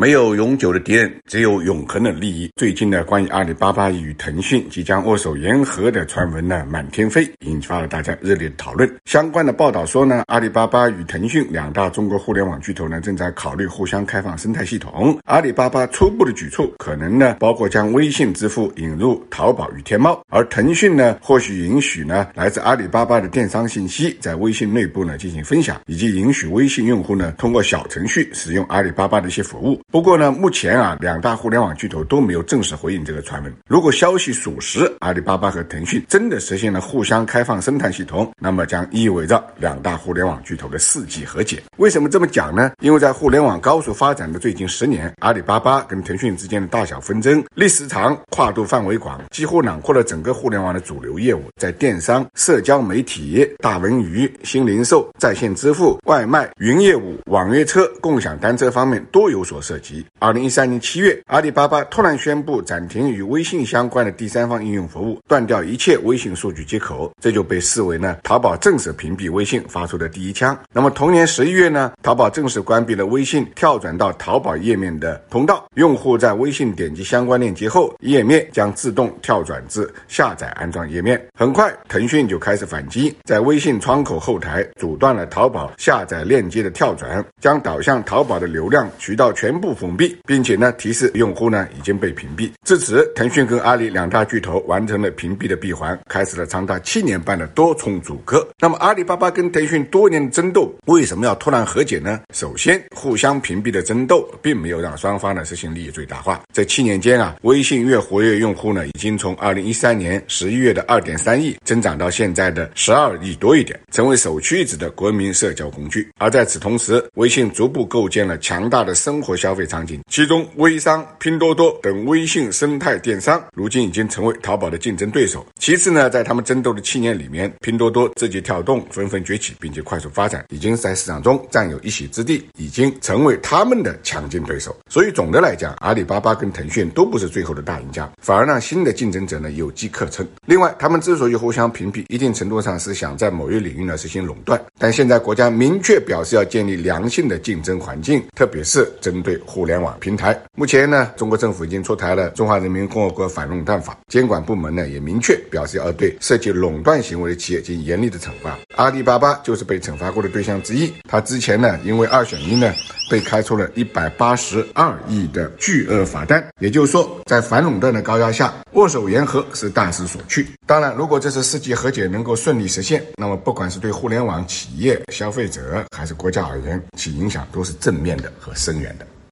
没有永久的敌人，只有永恒的利益。最近呢，关于阿里巴巴与腾讯即将握手言和的传闻呢，满天飞，引发了大家热烈的讨论。相关的报道说呢，阿里巴巴与腾讯两大中国互联网巨头呢，正在考虑互相开放生态系统。阿里巴巴初步的举措可能呢，包括将微信支付引入淘宝与天猫，而腾讯呢，或许允许呢，来自阿里巴巴的电商信息在微信内部呢进行分享，以及允许微信用户呢，通过小程序使用阿里巴巴的一些服务。不过呢，目前啊，两大互联网巨头都没有正式回应这个传闻。如果消息属实，阿里巴巴和腾讯真的实现了互相开放生态系统，那么将意味着两大互联网巨头的世纪和解。为什么这么讲呢？因为在互联网高速发展的最近十年，阿里巴巴跟腾讯之间的大小纷争历时长、跨度范围广，几乎囊括了整个互联网的主流业务，在电商、社交媒体、大文娱、新零售、在线支付、外卖、云业务、网约车、共享单车方面都有所涉及及。二零一三年七月，阿里巴巴突然宣布暂停与微信相关的第三方应用服务，断掉一切微信数据接口，这就被视为呢淘宝正式屏蔽微信发出的第一枪。那么同年十一月呢，淘宝正式关闭了微信跳转到淘宝页面的通道，用户在微信点击相关链接后，页面将自动跳转至下载安装页面。很快，腾讯就开始反击，在微信窗口后台阻断了淘宝下载链接的跳转，将导向淘宝的流量渠道全部不封闭。并且呢，提示用户呢已经被屏蔽。至此，腾讯跟阿里两大巨头完成了屏蔽的闭环，开始了长达七年半的多重阻隔。那么，阿里巴巴跟腾讯多年的争斗为什么要突然和解呢？首先，互相屏蔽的争斗并没有让双方呢实现利益最大化。这七年间啊，微信月活跃用户呢已经从二零一三年十一月的二点三亿增长到现在的十二亿多一点，成为首屈一指的国民社交工具。而在此同时，微信逐步构建了强大的生活消费场景。其中，微商、拼多多等微信生态电商，如今已经成为淘宝的竞争对手。其次呢，在他们争斗的七年里面，拼多多、字节跳动纷纷崛起，并且快速发展，已经在市场中占有一席之地，已经成为他们的强劲对手。所以，总的来讲，阿里巴巴跟腾讯都不是最后的大赢家，反而让新的竞争者呢有机可乘。另外，他们之所以互相屏蔽，一定程度上是想在某一领域呢实行垄断。但现在国家明确表示要建立良性的竞争环境，特别是针对互联网。平台目前呢，中国政府已经出台了《中华人民共和国反垄断法》，监管部门呢也明确表示要对涉及垄断行为的企业进行严厉的惩罚。阿里巴巴就是被惩罚过的对象之一。他之前呢，因为二选一呢，被开出了一百八十二亿的巨额罚单。也就是说，在反垄断的高压下，握手言和是大势所趋。当然，如果这次世纪和解能够顺利实现，那么不管是对互联网企业、消费者还是国家而言，其影响都是正面的和深远的。